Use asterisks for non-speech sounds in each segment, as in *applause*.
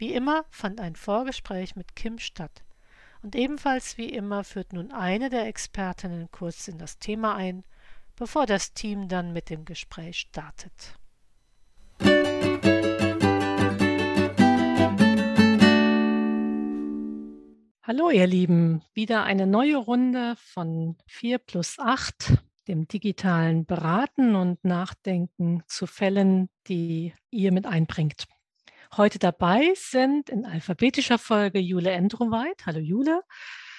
Wie immer fand ein Vorgespräch mit Kim statt. Und ebenfalls wie immer führt nun eine der Expertinnen kurz in das Thema ein, bevor das Team dann mit dem Gespräch startet. Hallo ihr Lieben, wieder eine neue Runde von 4 plus 8, dem digitalen Beraten und Nachdenken zu Fällen, die ihr mit einbringt. Heute dabei sind in alphabetischer Folge Jule Endroweit. Hallo Jule.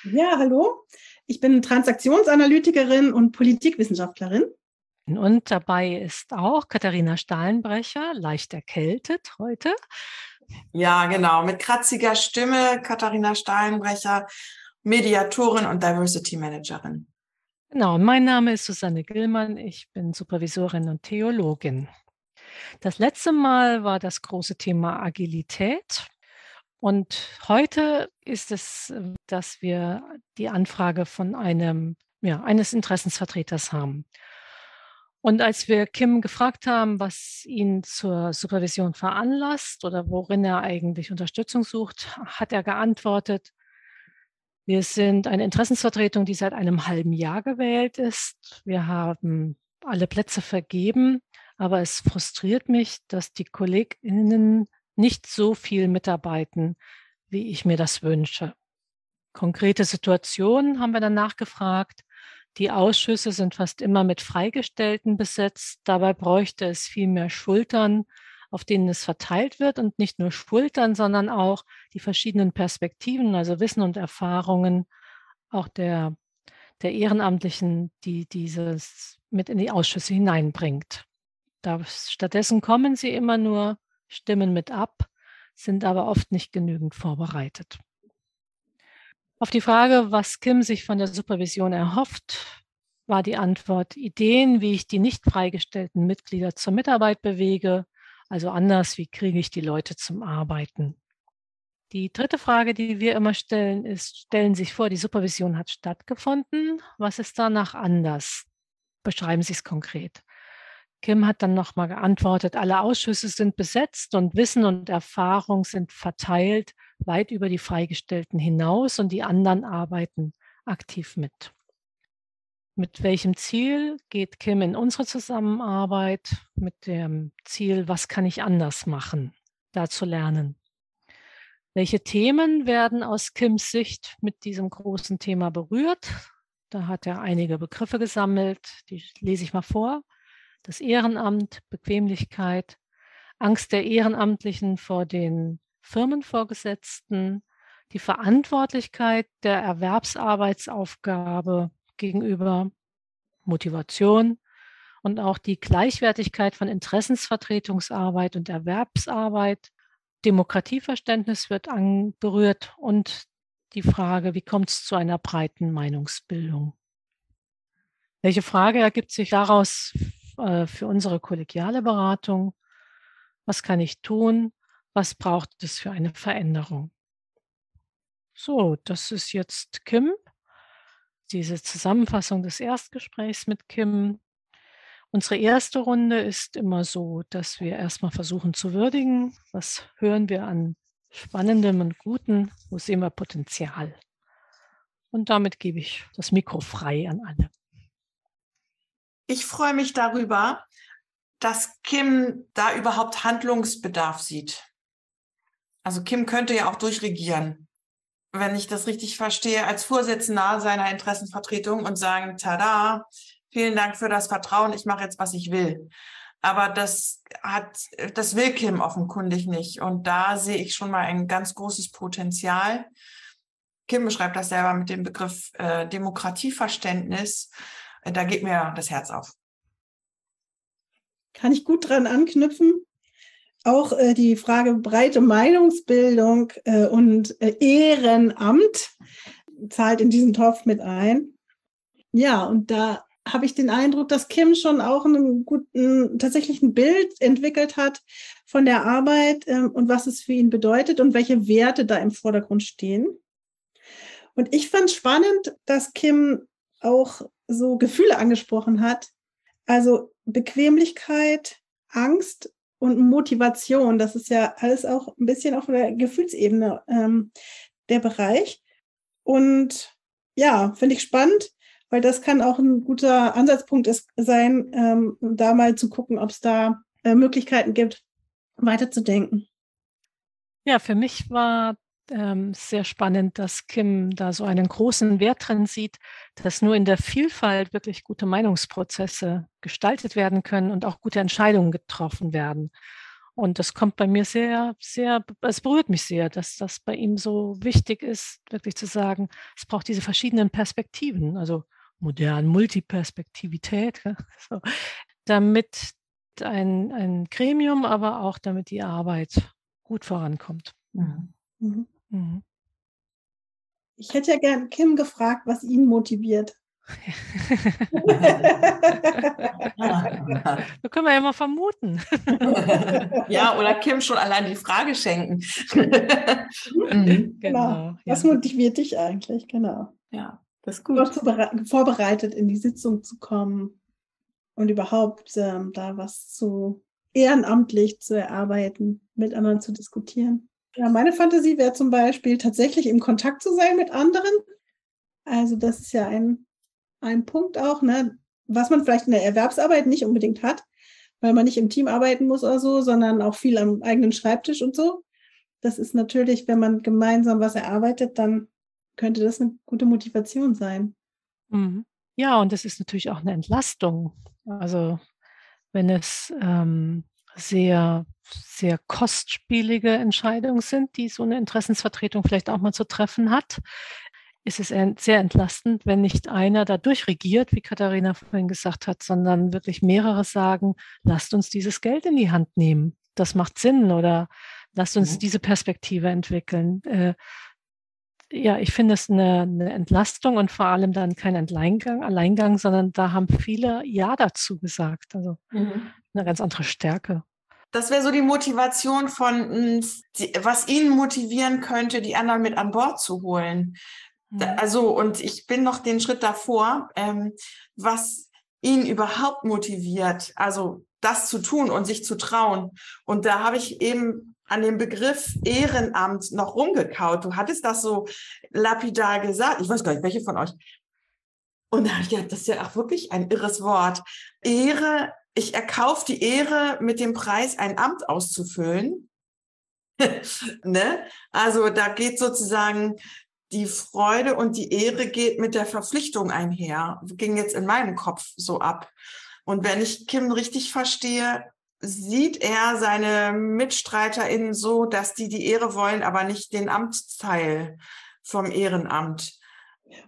Ja, hallo. Ich bin Transaktionsanalytikerin und Politikwissenschaftlerin. Und dabei ist auch Katharina Stahlenbrecher, leicht erkältet heute. Ja, genau, mit kratziger Stimme, Katharina Stahlenbrecher, Mediatorin und Diversity Managerin. Genau, mein Name ist Susanne Gillmann, ich bin Supervisorin und Theologin. Das letzte Mal war das große Thema Agilität. Und heute ist es, äh, dass wir die Anfrage von einem, ja, eines Interessensvertreters haben. Und als wir Kim gefragt haben, was ihn zur Supervision veranlasst oder worin er eigentlich Unterstützung sucht, hat er geantwortet, wir sind eine Interessensvertretung, die seit einem halben Jahr gewählt ist. Wir haben alle Plätze vergeben aber es frustriert mich, dass die KollegInnen nicht so viel mitarbeiten, wie ich mir das wünsche. Konkrete Situationen haben wir dann nachgefragt. Die Ausschüsse sind fast immer mit Freigestellten besetzt. Dabei bräuchte es viel mehr Schultern, auf denen es verteilt wird und nicht nur Schultern, sondern auch die verschiedenen Perspektiven, also Wissen und Erfahrungen, auch der, der Ehrenamtlichen, die dieses mit in die Ausschüsse hineinbringt. Da, stattdessen kommen sie immer nur, stimmen mit ab, sind aber oft nicht genügend vorbereitet. Auf die Frage, was Kim sich von der Supervision erhofft, war die Antwort Ideen, wie ich die nicht freigestellten Mitglieder zur Mitarbeit bewege, also anders, wie kriege ich die Leute zum Arbeiten. Die dritte Frage, die wir immer stellen, ist, stellen Sie sich vor, die Supervision hat stattgefunden. Was ist danach anders? Beschreiben Sie es konkret. Kim hat dann nochmal geantwortet, alle Ausschüsse sind besetzt und Wissen und Erfahrung sind verteilt weit über die Freigestellten hinaus und die anderen arbeiten aktiv mit. Mit welchem Ziel geht Kim in unsere Zusammenarbeit? Mit dem Ziel, was kann ich anders machen, da zu lernen. Welche Themen werden aus Kims Sicht mit diesem großen Thema berührt? Da hat er einige Begriffe gesammelt, die lese ich mal vor das Ehrenamt, Bequemlichkeit, Angst der Ehrenamtlichen vor den Firmenvorgesetzten, die Verantwortlichkeit der Erwerbsarbeitsaufgabe gegenüber Motivation und auch die Gleichwertigkeit von Interessensvertretungsarbeit und Erwerbsarbeit. Demokratieverständnis wird berührt und die Frage, wie kommt es zu einer breiten Meinungsbildung? Welche Frage ergibt sich daraus äh, für unsere kollegiale Beratung. Was kann ich tun? Was braucht es für eine Veränderung? So, das ist jetzt Kim. Diese Zusammenfassung des Erstgesprächs mit Kim. Unsere erste Runde ist immer so, dass wir erstmal versuchen zu würdigen. Was hören wir an Spannendem und Guten? Wo sehen wir Potenzial? Und damit gebe ich das Mikro frei an alle. Ich freue mich darüber, dass Kim da überhaupt Handlungsbedarf sieht. Also Kim könnte ja auch durchregieren, wenn ich das richtig verstehe, als Vorsitzender seiner Interessenvertretung und sagen, tada, vielen Dank für das Vertrauen, ich mache jetzt, was ich will. Aber das hat, das will Kim offenkundig nicht. Und da sehe ich schon mal ein ganz großes Potenzial. Kim beschreibt das selber mit dem Begriff äh, Demokratieverständnis. Äh, da geht mir das Herz auf. Kann ich gut dran anknüpfen. auch äh, die Frage breite Meinungsbildung äh, und äh, Ehrenamt zahlt in diesen Topf mit ein. Ja, und da habe ich den Eindruck, dass Kim schon auch einen guten, tatsächlich ein Bild entwickelt hat von der Arbeit ähm, und was es für ihn bedeutet und welche Werte da im Vordergrund stehen. Und ich fand spannend, dass Kim auch so Gefühle angesprochen hat. Also Bequemlichkeit, Angst und Motivation. Das ist ja alles auch ein bisschen auf der Gefühlsebene ähm, der Bereich. Und ja, finde ich spannend, weil das kann auch ein guter Ansatzpunkt ist, sein, ähm, da mal zu gucken, ob es da äh, Möglichkeiten gibt, weiterzudenken. Ja, für mich war ähm, sehr spannend, dass Kim da so einen großen Wert drin sieht, dass nur in der Vielfalt wirklich gute Meinungsprozesse gestaltet werden können und auch gute Entscheidungen getroffen werden. Und das kommt bei mir sehr, sehr, es berührt mich sehr, dass das bei ihm so wichtig ist, wirklich zu sagen, es braucht diese verschiedenen Perspektiven, also modern Multiperspektivität, *laughs* so, damit ein, ein Gremium, aber auch damit die Arbeit gut vorankommt. Mhm. Mhm. Mhm. Ich hätte ja gern Kim gefragt, was ihn motiviert. *laughs* da können wir ja mal vermuten. *laughs* ja, oder Kim schon allein die Frage schenken. mhm. Genau. genau. Was motiviert dich eigentlich? Genau. Ja, das ist gut. Vorbereitet in die Sitzung zu kommen und überhaupt ähm, da was zu ehrenamtlich zu erarbeiten, mit anderen zu diskutieren. Ja, meine Fantasie wäre zum Beispiel tatsächlich im Kontakt zu sein mit anderen. Also das ist ja ein, ein Punkt auch, ne, was man vielleicht in der Erwerbsarbeit nicht unbedingt hat, weil man nicht im Team arbeiten muss oder so, sondern auch viel am eigenen Schreibtisch und so. Das ist natürlich, wenn man gemeinsam was erarbeitet, dann könnte das eine gute Motivation sein. Mhm. Ja, und das ist natürlich auch eine Entlastung. Also wenn es ähm, sehr, sehr kostspielige Entscheidungen sind, die so eine Interessensvertretung vielleicht auch mal zu treffen hat, ist es sehr entlastend, wenn nicht einer da durchregiert, wie Katharina vorhin gesagt hat, sondern wirklich mehrere sagen, lasst uns dieses Geld in die Hand nehmen. Das macht Sinn oder lasst uns mhm. diese Perspektive entwickeln. Äh, ja, ich finde es eine, eine, Entlastung und vor allem dann kein Alleingang, Alleingang, sondern da haben viele Ja dazu gesagt. Also mhm. eine ganz andere Stärke. Das wäre so die Motivation von, hm, was ihn motivieren könnte, die anderen mit an Bord zu holen. Mhm. Also, und ich bin noch den Schritt davor, ähm, was ihn überhaupt motiviert, also das zu tun und sich zu trauen. Und da habe ich eben an dem Begriff Ehrenamt noch rumgekaut. Du hattest das so lapidar gesagt. Ich weiß gar nicht, welche von euch. Und da habe ich gedacht, das ist ja auch wirklich ein irres Wort. Ehre, ich erkaufe die Ehre mit dem Preis, ein Amt auszufüllen. *laughs* ne? Also da geht sozusagen die Freude und die Ehre geht mit der Verpflichtung einher. Ging jetzt in meinem Kopf so ab. Und wenn ich Kim richtig verstehe, sieht er seine MitstreiterInnen so, dass die die Ehre wollen, aber nicht den Amtsteil vom Ehrenamt.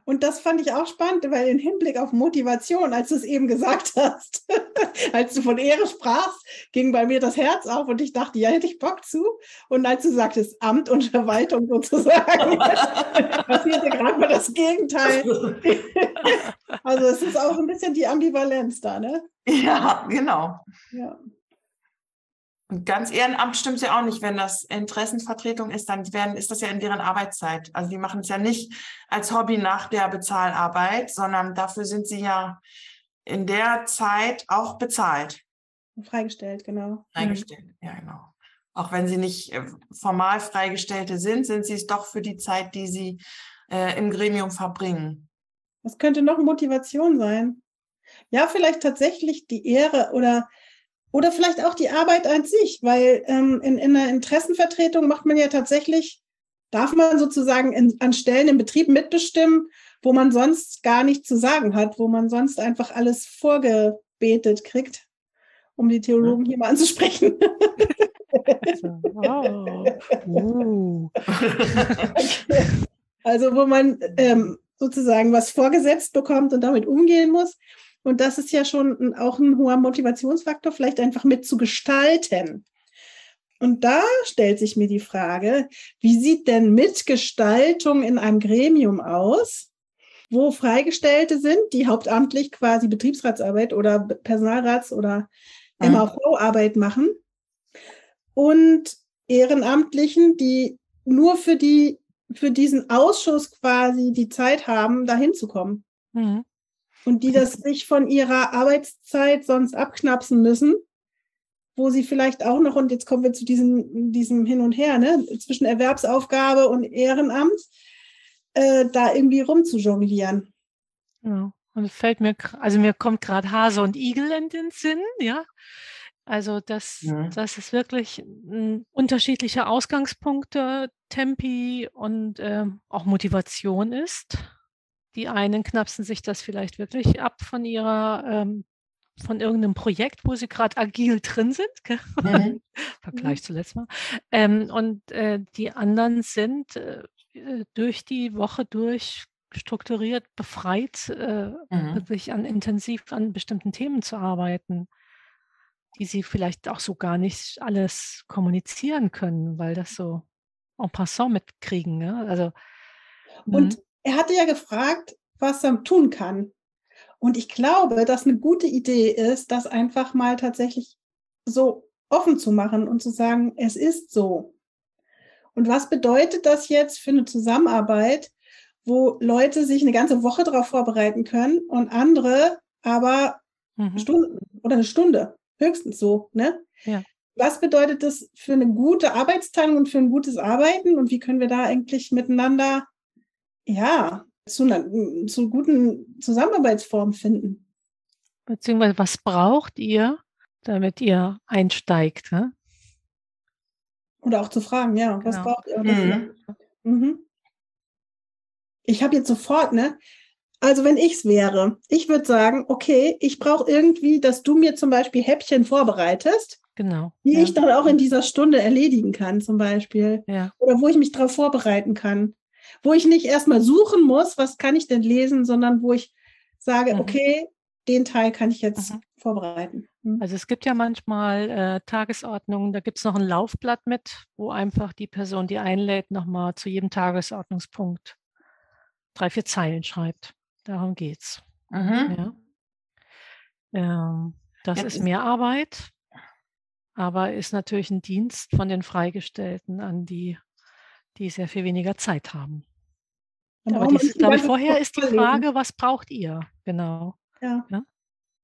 Und das fand ich auch spannend, weil im Hinblick auf Motivation, als du es eben gesagt hast, *laughs* als du von Ehre sprachst, ging bei mir das Herz auf und ich dachte, ja, hätte ich Bock zu. Und als du sagtest, Amt und Verwaltung sozusagen, *laughs* *laughs* passierte gerade mal das Gegenteil. also es ist auch ein bisschen die Ambivalenz da, ne? Ja, genau. Ja. Und ganz Ehrenamt stimmt es ja auch nicht. Wenn das Interessenvertretung ist, dann werden, ist das ja in deren Arbeitszeit. Also die machen es ja nicht als Hobby nach der Bezahlarbeit, sondern dafür sind sie ja in der Zeit auch bezahlt. Freigestellt, genau. Freigestellt, mhm. ja, genau. Auch wenn sie nicht äh, formal Freigestellte sind, sind sie es doch für die Zeit, die sie äh, im Gremium verbringen. Was könnte noch Motivation sein? Ja, vielleicht tatsächlich die Ehre oder oder vielleicht auch die Arbeit an sich, weil ähm, in, in einer Interessenvertretung macht man ja tatsächlich, darf man sozusagen in, an Stellen im Betrieb mitbestimmen, wo man sonst gar nichts zu sagen hat, wo man sonst einfach alles vorgebetet kriegt, um die Theologen hier mal anzusprechen. wow. *laughs* uh. *laughs* Also wo man ähm, sozusagen was vorgesetzt bekommt und damit umgehen muss. Und das ist ja schon auch ein hoher Motivationsfaktor, vielleicht einfach mitzugestalten. Und da stellt sich mir die Frage, wie sieht denn Mitgestaltung in einem Gremium aus, wo Freigestellte sind, die hauptamtlich quasi Betriebsratsarbeit oder Personalrats- oder mhm. MAV-Arbeit machen und Ehrenamtlichen, die nur für die für diesen Ausschuss quasi die Zeit haben, da hinzukommen. Mhm. Und die das *laughs* sich von ihrer Arbeitszeit sonst abknapsen müssen wo sie vielleicht auch noch, und jetzt kommen wir zu diesem, diesem Hin und Her, ne, zwischen Erwerbsaufgabe und Ehrenamt, äh, da irgendwie rumzujonglieren. Ja, und es fällt mir, also mir kommt gerade Hase und Igel in den Sinn, ja. Also das, ja. das ist wirklich ein, unterschiedliche Ausgangspunkte, Tempi und äh, auch Motivation ist. Die einen knapsen sich das vielleicht wirklich ab von ihrer ähm, von irgendeinem Projekt, wo sie gerade agil drin sind. *laughs* Mhm. Vergleich mhm. zuletzt mal. Ähm, und äh, die anderen sind äh, äh, durch die Woche durch strukturiert befreit, äh, mhm. wirklich an intensiv an bestimmten Themen zu arbeiten, die sie vielleicht auch so gar nicht alles kommunizieren können, weil das so en passant mitkriegen. Ja? Also, und mhm. Er hatte ja gefragt, was er tun kann. Und ich glaube, dass eine gute Idee ist, das einfach mal tatsächlich so offen zu machen und zu sagen, es ist so. Und was bedeutet das jetzt für eine Zusammenarbeit, wo Leute sich eine ganze Woche darauf vorbereiten können und andere aber mhm. Stunden oder eine Stunde, höchstens so, ne? Ja. Was bedeutet das für eine gute Arbeitsteilung und für ein gutes Arbeiten und wie können wir da eigentlich miteinander, ja, zu, einer, zu guten Zusammenarbeitsformen finden. Beziehungsweise was braucht ihr, damit ihr einsteigt? Ne? Oder auch zu fragen, ja, genau. was braucht ihr? Mhm. Mhm. Ich habe jetzt sofort, ne? Also wenn ich es wäre, ich würde sagen, okay, ich brauche irgendwie, dass du mir zum Beispiel Häppchen vorbereitest. Genau. Die ja. ich dann auch in dieser Stunde erledigen kann, zum Beispiel. Ja. Oder wo ich mich darauf vorbereiten kann wo ich nicht erstmal suchen muss, was kann ich denn lesen, sondern wo ich sage, mhm. okay, den Teil kann ich jetzt mhm. vorbereiten. Mhm. Also es gibt ja manchmal äh, Tagesordnungen, da gibt es noch ein Laufblatt mit, wo einfach die Person, die einlädt, nochmal zu jedem Tagesordnungspunkt drei, vier Zeilen schreibt. Darum geht's. Mhm. Ja. Ähm, das ja, ist mehr Arbeit, aber ist natürlich ein Dienst von den Freigestellten an die die sehr viel weniger Zeit haben. Aber dies, glaube ich, vorher ist die Frage, was braucht ihr? Genau. Ja. ja.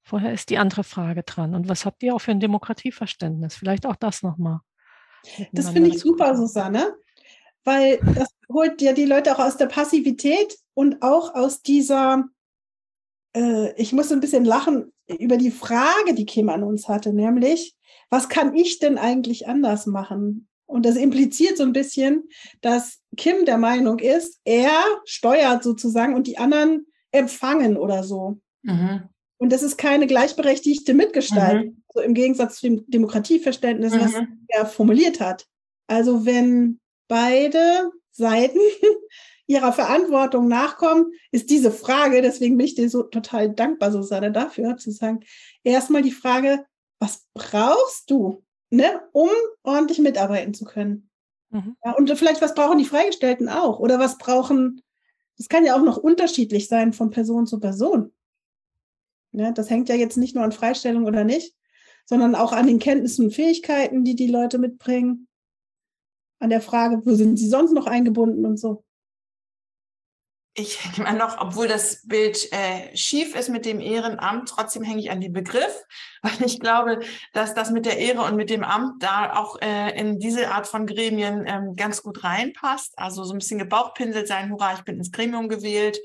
Vorher ist die andere Frage dran. Und was habt ihr auch für ein Demokratieverständnis? Vielleicht auch das nochmal. Das finde ich super, Susanne, weil das holt ja die Leute auch aus der Passivität und auch aus dieser, äh, ich muss ein bisschen lachen über die Frage, die Kim an uns hatte, nämlich, was kann ich denn eigentlich anders machen? Und das impliziert so ein bisschen, dass Kim der Meinung ist, er steuert sozusagen und die anderen empfangen oder so. Mhm. Und das ist keine gleichberechtigte Mitgestaltung, mhm. so im Gegensatz zu dem Demokratieverständnis, mhm. was er formuliert hat. Also wenn beide Seiten *laughs* ihrer Verantwortung nachkommen, ist diese Frage, deswegen bin ich dir so total dankbar, Susanne, dafür zu sagen, erstmal die Frage, was brauchst du? Ne, um ordentlich mitarbeiten zu können. Mhm. Ja, und vielleicht, was brauchen die Freigestellten auch? Oder was brauchen, das kann ja auch noch unterschiedlich sein von Person zu Person. Ja, das hängt ja jetzt nicht nur an Freistellung oder nicht, sondern auch an den Kenntnissen und Fähigkeiten, die die Leute mitbringen, an der Frage, wo sind sie sonst noch eingebunden und so ich hänge immer noch, obwohl das Bild äh, schief ist mit dem Ehrenamt, trotzdem hänge ich an den Begriff, *laughs* weil ich glaube, dass das mit der Ehre und mit dem Amt da auch äh, in diese Art von Gremien ähm, ganz gut reinpasst. Also so ein bisschen gebauchpinselt sein, hurra, ich bin ins Gremium gewählt.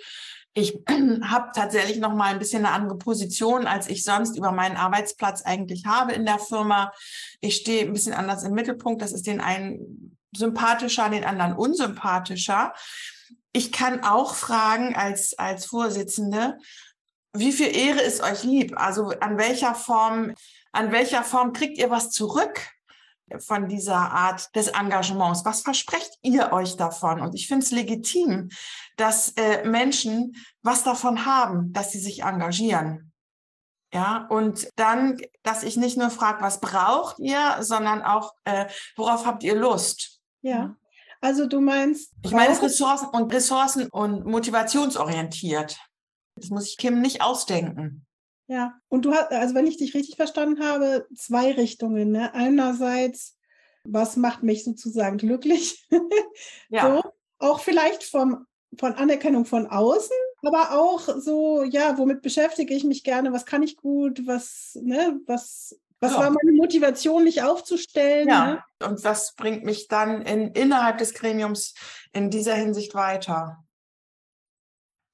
Ich *clears throat* habe tatsächlich noch mal ein bisschen eine andere Position, als ich sonst über meinen Arbeitsplatz eigentlich habe in der Firma. Ich stehe ein bisschen anders im Mittelpunkt. Das ist den einen sympathischer, den anderen unsympathischer. Ich kann auch fragen als, als Vorsitzende, wie viel Ehre ist euch lieb? Also an welcher Form, an welcher Form kriegt ihr was zurück von dieser Art des Engagements? Was versprecht ihr euch davon? Und ich finde es legitim, dass äh, Menschen was davon haben, dass sie sich engagieren. Ja, und dann, dass ich nicht nur frage, was braucht ihr, sondern auch, äh, worauf habt ihr Lust? Ja. Also du meinst. Ich meine es Ressourcen und Ressourcen und motivationsorientiert. Das muss ich Kim nicht ausdenken. Ja, und du hast, also wenn ich dich richtig verstanden habe, zwei Richtungen. Ne? Einerseits, was macht mich sozusagen glücklich? *laughs* ja. So, auch vielleicht vom, von Anerkennung von außen, aber auch so, ja, womit beschäftige ich mich gerne, was kann ich gut, was, ne, was, was ja. war meine Motivation, mich aufzustellen? Ja, ne? und was bringt mich dann in, innerhalb des Gremiums in dieser Hinsicht weiter?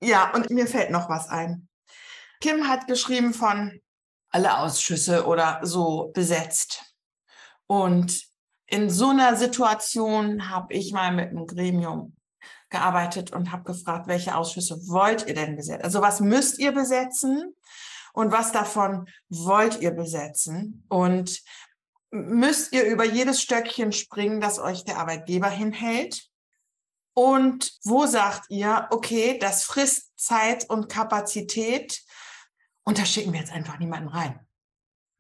Ja, und mir fällt noch was ein. Kim hat geschrieben von alle Ausschüsse oder so besetzt. Und in so einer Situation habe ich mal mit einem Gremium gearbeitet und habe gefragt, welche Ausschüsse wollt ihr denn besetzen? Also was müsst ihr besetzen und was davon wollt ihr besetzen? Und müsst ihr über jedes Stöckchen springen, das euch der Arbeitgeber hinhält? Und wo sagt ihr, okay, das frisst Zeit und Kapazität und da schicken wir jetzt einfach niemanden rein?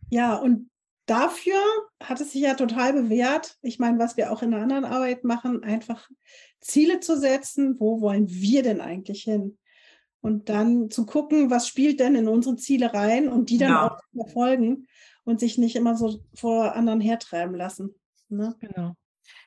Ja, und dafür hat es sich ja total bewährt. Ich meine, was wir auch in der anderen Arbeit machen, einfach Ziele zu setzen. Wo wollen wir denn eigentlich hin? Und dann zu gucken, was spielt denn in unsere Ziele rein und die dann ja. auch zu verfolgen und sich nicht immer so vor anderen hertreiben lassen. Ne? Genau.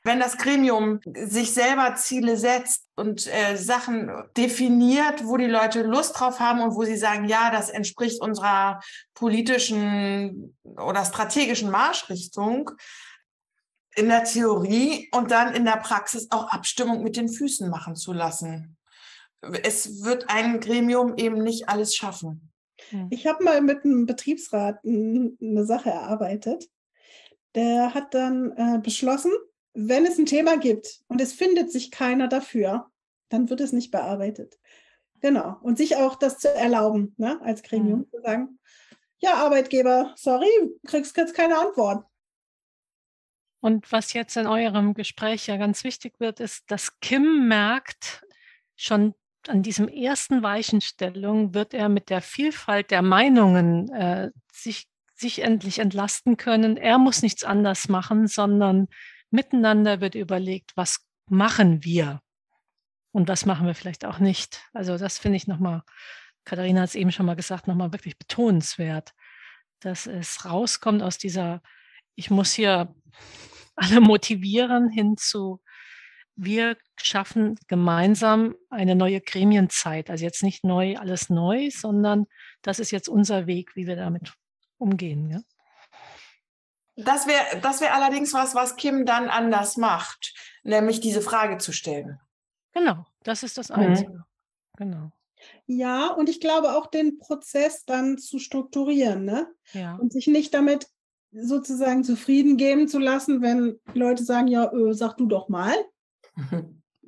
Wenn das Gremium sich selber Ziele setzt und äh, Sachen definiert, wo die Leute Lust drauf haben und wo sie sagen, ja, das entspricht unserer politischen oder strategischen Marschrichtung, in der Theorie und dann in der Praxis auch Abstimmung mit den Füßen machen zu lassen. Es wird ein Gremium eben nicht alles schaffen. Hm. Ich habe mal mit einem Betriebsrat eine Sache erarbeitet. Der hat dann äh, beschlossen, wenn es ein Thema gibt und es findet sich keiner dafür, dann wird es nicht bearbeitet. Genau. Und sich auch das zu erlauben, ne, als Gremium, mhm. zu sagen, ja, Arbeitgeber, sorry, kriegst jetzt keine Antwort. Und was jetzt in eurem Gespräch ja ganz wichtig wird, ist, dass Kim merkt, schon an diesem ersten Weichenstellung wird er mit der Vielfalt der Meinungen äh, sich, sich endlich entlasten können. Er muss nichts anders machen, sondern miteinander wird überlegt, was machen wir und was machen wir vielleicht auch nicht. Also das finde ich nochmal, Katharina hat es eben schon mal gesagt, nochmal wirklich betonenswert, dass es rauskommt aus dieser, ich muss hier alle *laughs* motivieren hinzu, wir schaffen gemeinsam eine neue Gremienzeit. Also jetzt nicht neu, alles neu, sondern das ist jetzt unser Weg, wie wir damit umgehen. Ja? Das wäre das wär allerdings was, was Kim dann anders macht, nämlich diese Frage zu stellen. Genau, das ist das mhm. Einzige. Mhm. Genau. Ja, und ich glaube auch den Prozess dann zu strukturieren, ne? Ja. Und sich nicht damit sozusagen zufrieden geben zu lassen, wenn Leute sagen, ja, öh, sag du doch mal.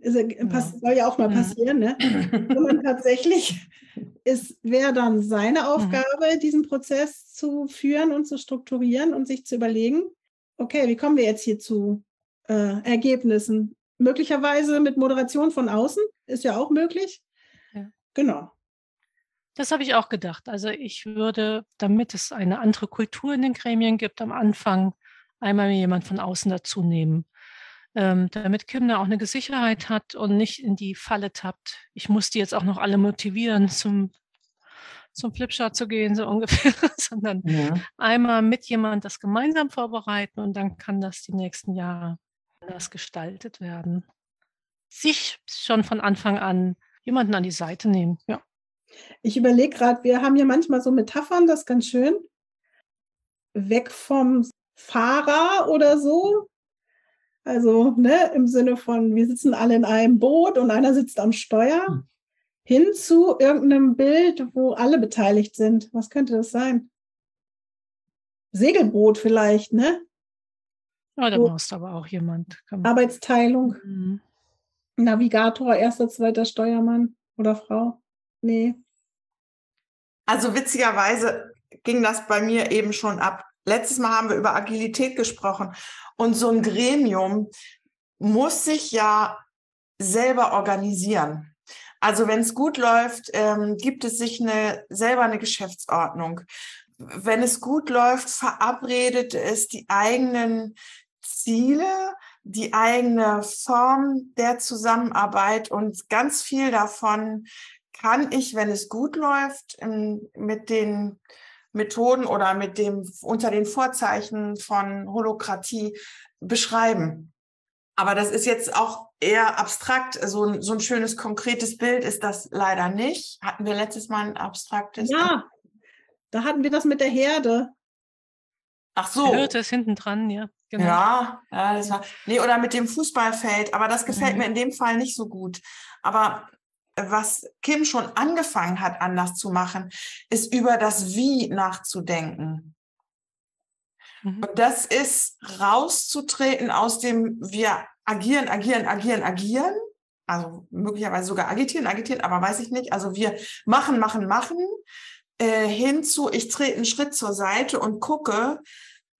Also, ja. soll ja auch mal passieren, ne? Sondern tatsächlich ist, wäre dann seine. Aufgabe, diesen Prozess zu führen und zu strukturieren und sich zu überlegen, okay, wie kommen wir jetzt hier zu äh, Ergebnissen? Möglicherweise mit Moderation von außen, ist ja auch möglich. Ja. Genau. Das habe ich auch gedacht. Also ich würde, damit es eine andere Kultur in den Gremien gibt, am Anfang einmal jemand von außen dazu nehmen, ähm, damit Kim da auch eine Sicherheit hat und nicht in die Falle tappt. Ich muss die jetzt auch noch alle motivieren, zum, zum Flipchart zu gehen, so *laughs* ungefähr, sondern ja. einmal mit jemand das gemeinsam vorbereiten und dann kann das die nächsten Jahre anders gestaltet werden. Sich schon von Anfang an jemanden an die Seite nehmen, ja. Ich überlege gerade, wir haben ja manchmal so Metaphern, das ist ganz schön. Weg vom Fahrer oder so. Also ne, im Sinne von, wir sitzen alle in einem Boot und einer sitzt am Steuer. Hm. Hin zu irgendeinem Bild, wo alle beteiligt sind. Was könnte das sein? Segelboot vielleicht, ne? Ja, da brauchst du aber auch jemand. Arbeitsteilung. Mhm. Navigator, erster, zweiter Steuermann oder Frau. Nee. Also witzigerweise ging das bei mir eben schon ab. Letztes Mal haben wir über Agilität gesprochen und so ein Gremium muss sich ja selber organisieren. Also wenn es gut läuft, ähm, gibt es sich eine, selber eine Geschäftsordnung. wenn es gut läuft, verabredet es die eigenen Ziele, die eigene Form der Zusammenarbeit und ganz viel davon kann ich, wenn es gut läuft, mit den Methoden oder mit dem unter den Vorzeichen von Holokratie beschreiben. Aber das ist jetzt auch eher abstrakt. So ein, so ein schönes, konkretes Bild ist das leider nicht. Hatten wir letztes Mal ein abstraktes? Ja, da hatten wir das mit der Herde. Ach so. Die Hürde ist hinten dran, ja. Genau. Ja, ja, das war. Nee, oder mit dem Fußballfeld, aber das gefällt mhm. mir in dem Fall nicht so gut. Aber was Kim schon angefangen hat, anders zu machen, ist über das Wie nachzudenken. Mhm. Und das ist rauszutreten aus dem wir agieren, agieren, agieren, agieren. Also möglicherweise sogar agitieren, agitieren, aber weiß ich nicht. Also wir machen, machen, machen. Äh, hinzu, ich trete einen Schritt zur Seite und gucke,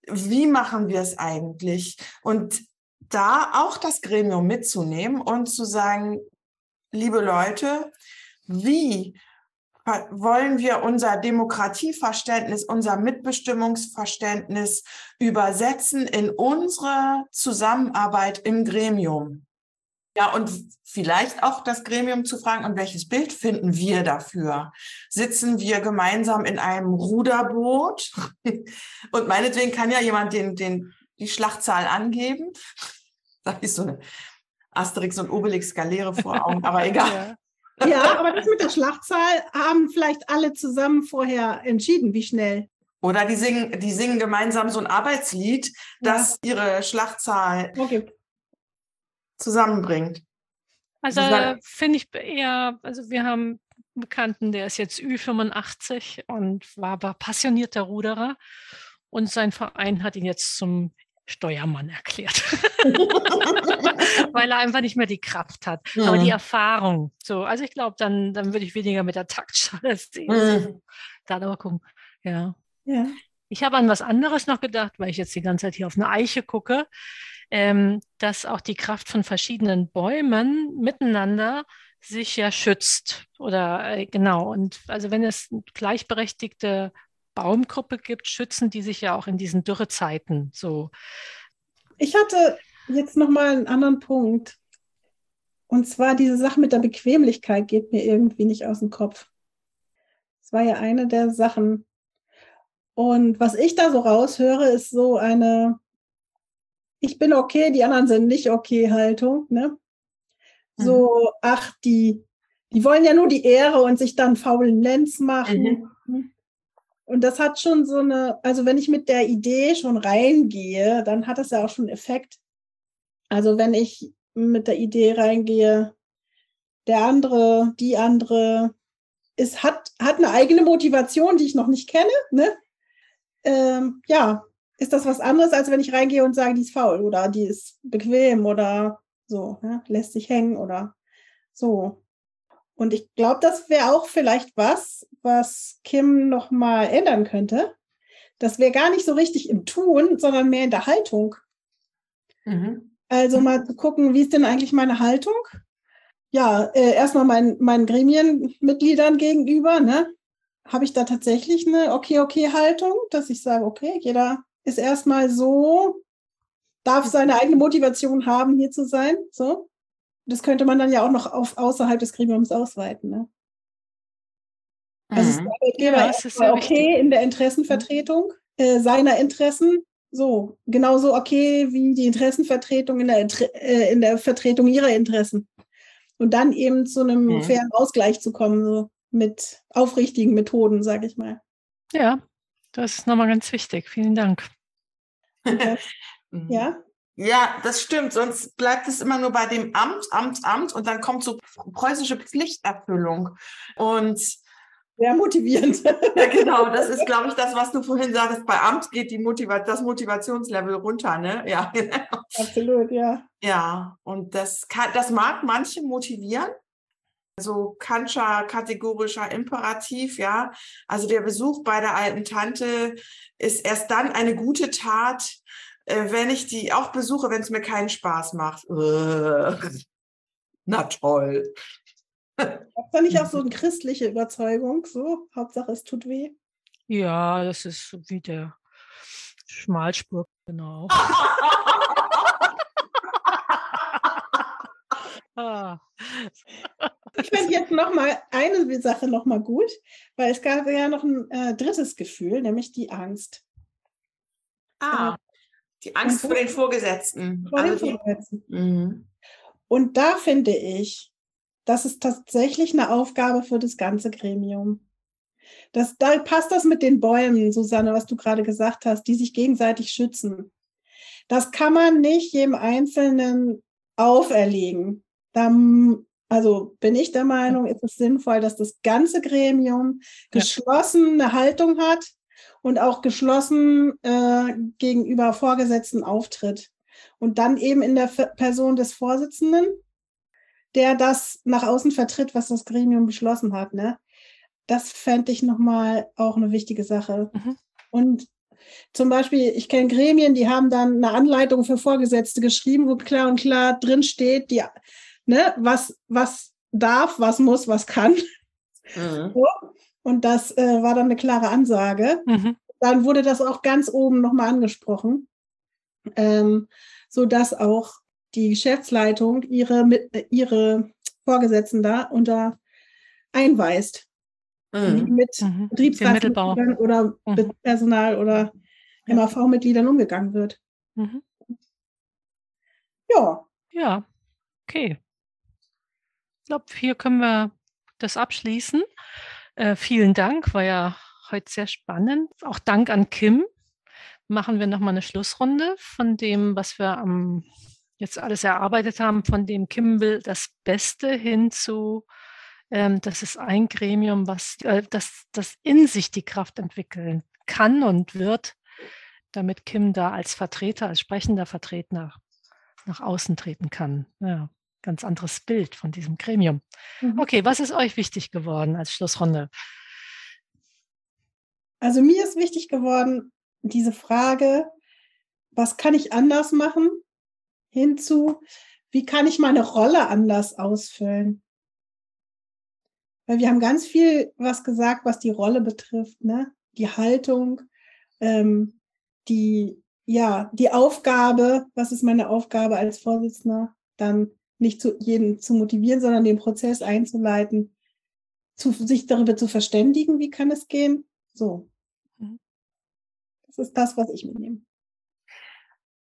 wie machen wir es eigentlich? Und da auch das Gremium mitzunehmen und zu sagen, liebe Leute, wie wollen wir unser Demokratieverständnis, unser Mitbestimmungsverständnis übersetzen in unsere Zusammenarbeit im Gremium? Ja, und vielleicht auch das Gremium zu fragen, und welches Bild finden wir dafür? Sitzen wir gemeinsam in einem Ruderboot? *laughs* Und meinetwegen kann ja jemand den, den, die Schlachtzahl angeben. *laughs* Da ist so eine Asterix und Obelix Galere vor Augen, aber *laughs* egal. Ja. ja, aber das mit der Schlachtzahl haben vielleicht alle zusammen vorher entschieden, wie schnell. Oder die singen, die singen gemeinsam so ein Arbeitslied, das ja. ihre Schlachtzahl okay. zusammenbringt. Also finde ich eher, also wir haben einen Bekannten, der ist jetzt Ü85 und war aber passionierter Ruderer. Und sein Verein hat ihn jetzt zum Steuermann erklärt, *laughs* weil er einfach nicht mehr die Kraft hat. Mhm. Aber die Erfahrung, so, also ich glaube, dann, dann würde ich weniger mit der Taktschale *laughs* sehen. Mhm. Da aber gucken, ja. ja. Ich habe an was anderes noch gedacht, weil ich jetzt die ganze Zeit hier auf eine Eiche gucke, ähm, dass auch die Kraft von verschiedenen Bäumen miteinander sich ja schützt. Oder äh, genau, und also wenn es gleichberechtigte Baumgruppe gibt, schützen die sich ja auch in diesen Dürrezeiten so. Ich hatte jetzt noch mal einen anderen Punkt. Und zwar diese Sache mit der Bequemlichkeit geht mir irgendwie nicht aus dem Kopf. Das war ja eine der Sachen. Und was ich da so raushöre, ist so eine Ich bin okay, die anderen sind nicht okay Haltung. Ne? So, mhm. ach, die, die wollen ja nur die Ehre und sich dann faulen Lenz machen. Mhm. Und das hat schon so eine, also wenn ich mit der Idee schon reingehe, dann hat das ja auch schon Effekt. Also wenn ich mit der Idee reingehe, der andere, die andere, ist, hat, hat eine eigene Motivation, die ich noch nicht kenne, ne? Ähm, ja, ist das was anderes, als wenn ich reingehe und sage, die ist faul oder die ist bequem oder so, ja? lässt sich hängen oder so. Und ich glaube, das wäre auch vielleicht was, was Kim noch mal ändern könnte. Das wäre gar nicht so richtig im Tun, sondern mehr in der Haltung. Mhm. Also mal zu gucken, wie ist denn eigentlich meine Haltung? Ja, äh, erstmal mein, meinen Gremienmitgliedern gegenüber, ne? Habe ich da tatsächlich eine okay-okay-Haltung, dass ich sage, okay, jeder ist erstmal so, darf seine eigene Motivation haben, hier zu sein, so das könnte man dann ja auch noch auf außerhalb des Gremiums ausweiten. Ne? Also mhm. es ja, ist okay wichtig. in der Interessenvertretung äh, seiner Interessen, so genauso okay wie die Interessenvertretung in der, äh, in der Vertretung ihrer Interessen. Und dann eben zu einem mhm. fairen Ausgleich zu kommen, so mit aufrichtigen Methoden, sage ich mal. Ja, das ist nochmal ganz wichtig. Vielen Dank. *laughs* ja. Ja, das stimmt. Sonst bleibt es immer nur bei dem Amt, Amt, Amt und dann kommt so preußische Pflichterfüllung. Und sehr motivierend. *laughs* Ja, genau. Das ist, glaube ich, das, was du vorhin sagst. Bei Amt geht die Motiva das Motivationslevel runter, ne? Ja. *laughs* Absolut, ja. Ja. Und das kann, das mag manche motivieren. So Kantscher kategorischer Imperativ, ja. Also der Besuch bei der alten Tante ist erst dann eine gute Tat, äh, wenn ich die auch besuche, wenn es mir keinen Spaß macht. *laughs* na toll. *laughs* Ist da nicht auch so eine christliche Überzeugung? So, Hauptsache es tut weh. Ja, das ist wie der Schmalspur, genau. *laughs* ah. Ich finde jetzt noch mal eine Sache noch mal gut, weil es gab ja noch ein äh, drittes Gefühl, nämlich die Angst. Ah, die Angst vor den Vorgesetzten. Vor also den Vorgesetzten. Mhm. Und da finde ich, das ist tatsächlich eine Aufgabe für das ganze Gremium. Das, da passt das mit den Bäumen, Susanne, was du gerade gesagt hast, die sich gegenseitig schützen. Das kann man nicht jedem Einzelnen auferlegen. Da, also bin ich der Meinung, ist es sinnvoll, dass das ganze Gremium geschlossen eine Haltung hat und auch geschlossen äh, gegenüber Vorgesetzten auftritt. Und dann eben in der Person des Vorsitzenden, der das nach außen vertritt, was das Gremium beschlossen hat. Ne? Das fände ich nochmal auch eine wichtige Sache. Mhm. Und zum Beispiel, ich kenne Gremien, die haben dann eine Anleitung für Vorgesetzte geschrieben, wo klar und klar drin steht, die, ne, was, was darf, was muss, was kann. Mhm. So. Und das äh, war dann eine klare Ansage. Mhm. Dann wurde das auch ganz oben nochmal angesprochen, ähm, sodass auch die Geschäftsleitung ihre, ihre Vorgesetzten da unter einweist. Mhm. mit mhm. Betriebsratsmitgliedern oder mhm. Personal oder. MAV-Mitgliedern umgegangen wird. Mhm. Ja. Ja, okay. Ich glaube, hier können wir das abschließen. Äh, vielen Dank, war ja heute sehr spannend. Auch Dank an Kim. Machen wir nochmal eine Schlussrunde von dem, was wir am, jetzt alles erarbeitet haben, von dem Kim will das Beste hin zu, ähm, das ist ein Gremium, was äh, das, das in sich die Kraft entwickeln kann und wird, damit Kim da als Vertreter, als sprechender Vertreter nach außen treten kann. Ja ganz anderes Bild von diesem Gremium. Mhm. Okay, was ist euch wichtig geworden als Schlussrunde? Also mir ist wichtig geworden, diese Frage, was kann ich anders machen, hinzu, wie kann ich meine Rolle anders ausfüllen? Weil wir haben ganz viel was gesagt, was die Rolle betrifft, ne? Die Haltung, ähm, die, ja, die Aufgabe, was ist meine Aufgabe als Vorsitzender? Dann nicht zu, jeden zu motivieren, sondern den Prozess einzuleiten, zu, sich darüber zu verständigen, wie kann es gehen. So. Mhm. Das ist das, was ich mitnehme.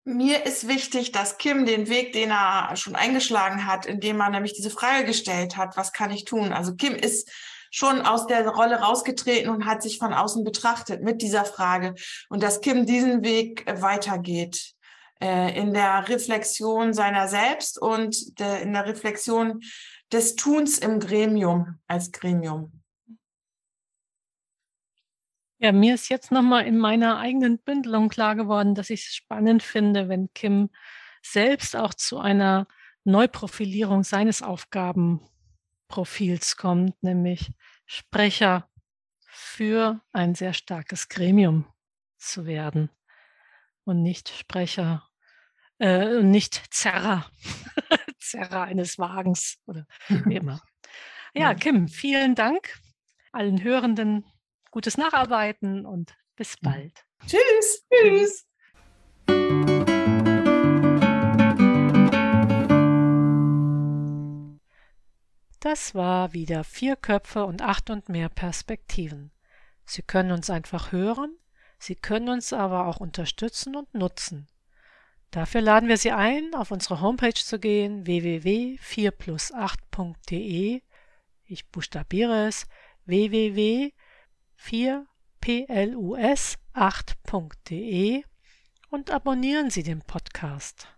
Mir ist wichtig, dass Kim den Weg, den er schon eingeschlagen hat, indem er nämlich diese Frage gestellt hat, was kann ich tun? Also Kim ist schon aus der Rolle rausgetreten und hat sich von außen betrachtet mit dieser Frage und dass Kim diesen Weg weitergeht äh, in der Reflexion seiner selbst und de, in der Reflexion des Tuns im Gremium als Gremium. Ja, mir ist jetzt nochmal in meiner eigenen Bündelung klar geworden, dass ich es spannend finde, wenn Kim selbst auch zu einer Neuprofilierung seines Aufgabenprofils kommt, nämlich Sprecher für ein sehr starkes Gremium zu werden und nicht Sprecher äh, nicht Zerrer, *laughs* Zerrer eines Wagens oder wie *laughs* immer. Ja, Kim, vielen Dank allen Hörenden. Gutes Nacharbeiten und bis bald. Tschüss. Tschüss. Das war wieder vier Köpfe und acht und mehr Perspektiven. Sie können uns einfach hören, Sie können uns aber auch unterstützen und nutzen. Dafür laden wir Sie ein, auf unsere Homepage zu gehen www.4plus8.de. Ich buchstabiere es www.4plus8.de und abonnieren Sie den Podcast.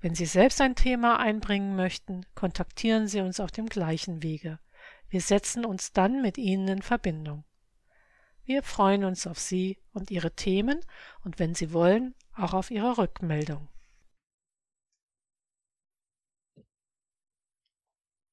Wenn Sie selbst ein Thema einbringen möchten, kontaktieren Sie uns auf dem gleichen Wege. Wir setzen uns dann mit Ihnen in Verbindung. Wir freuen uns auf Sie und Ihre Themen und wenn Sie wollen, auch auf Ihre Rückmeldung.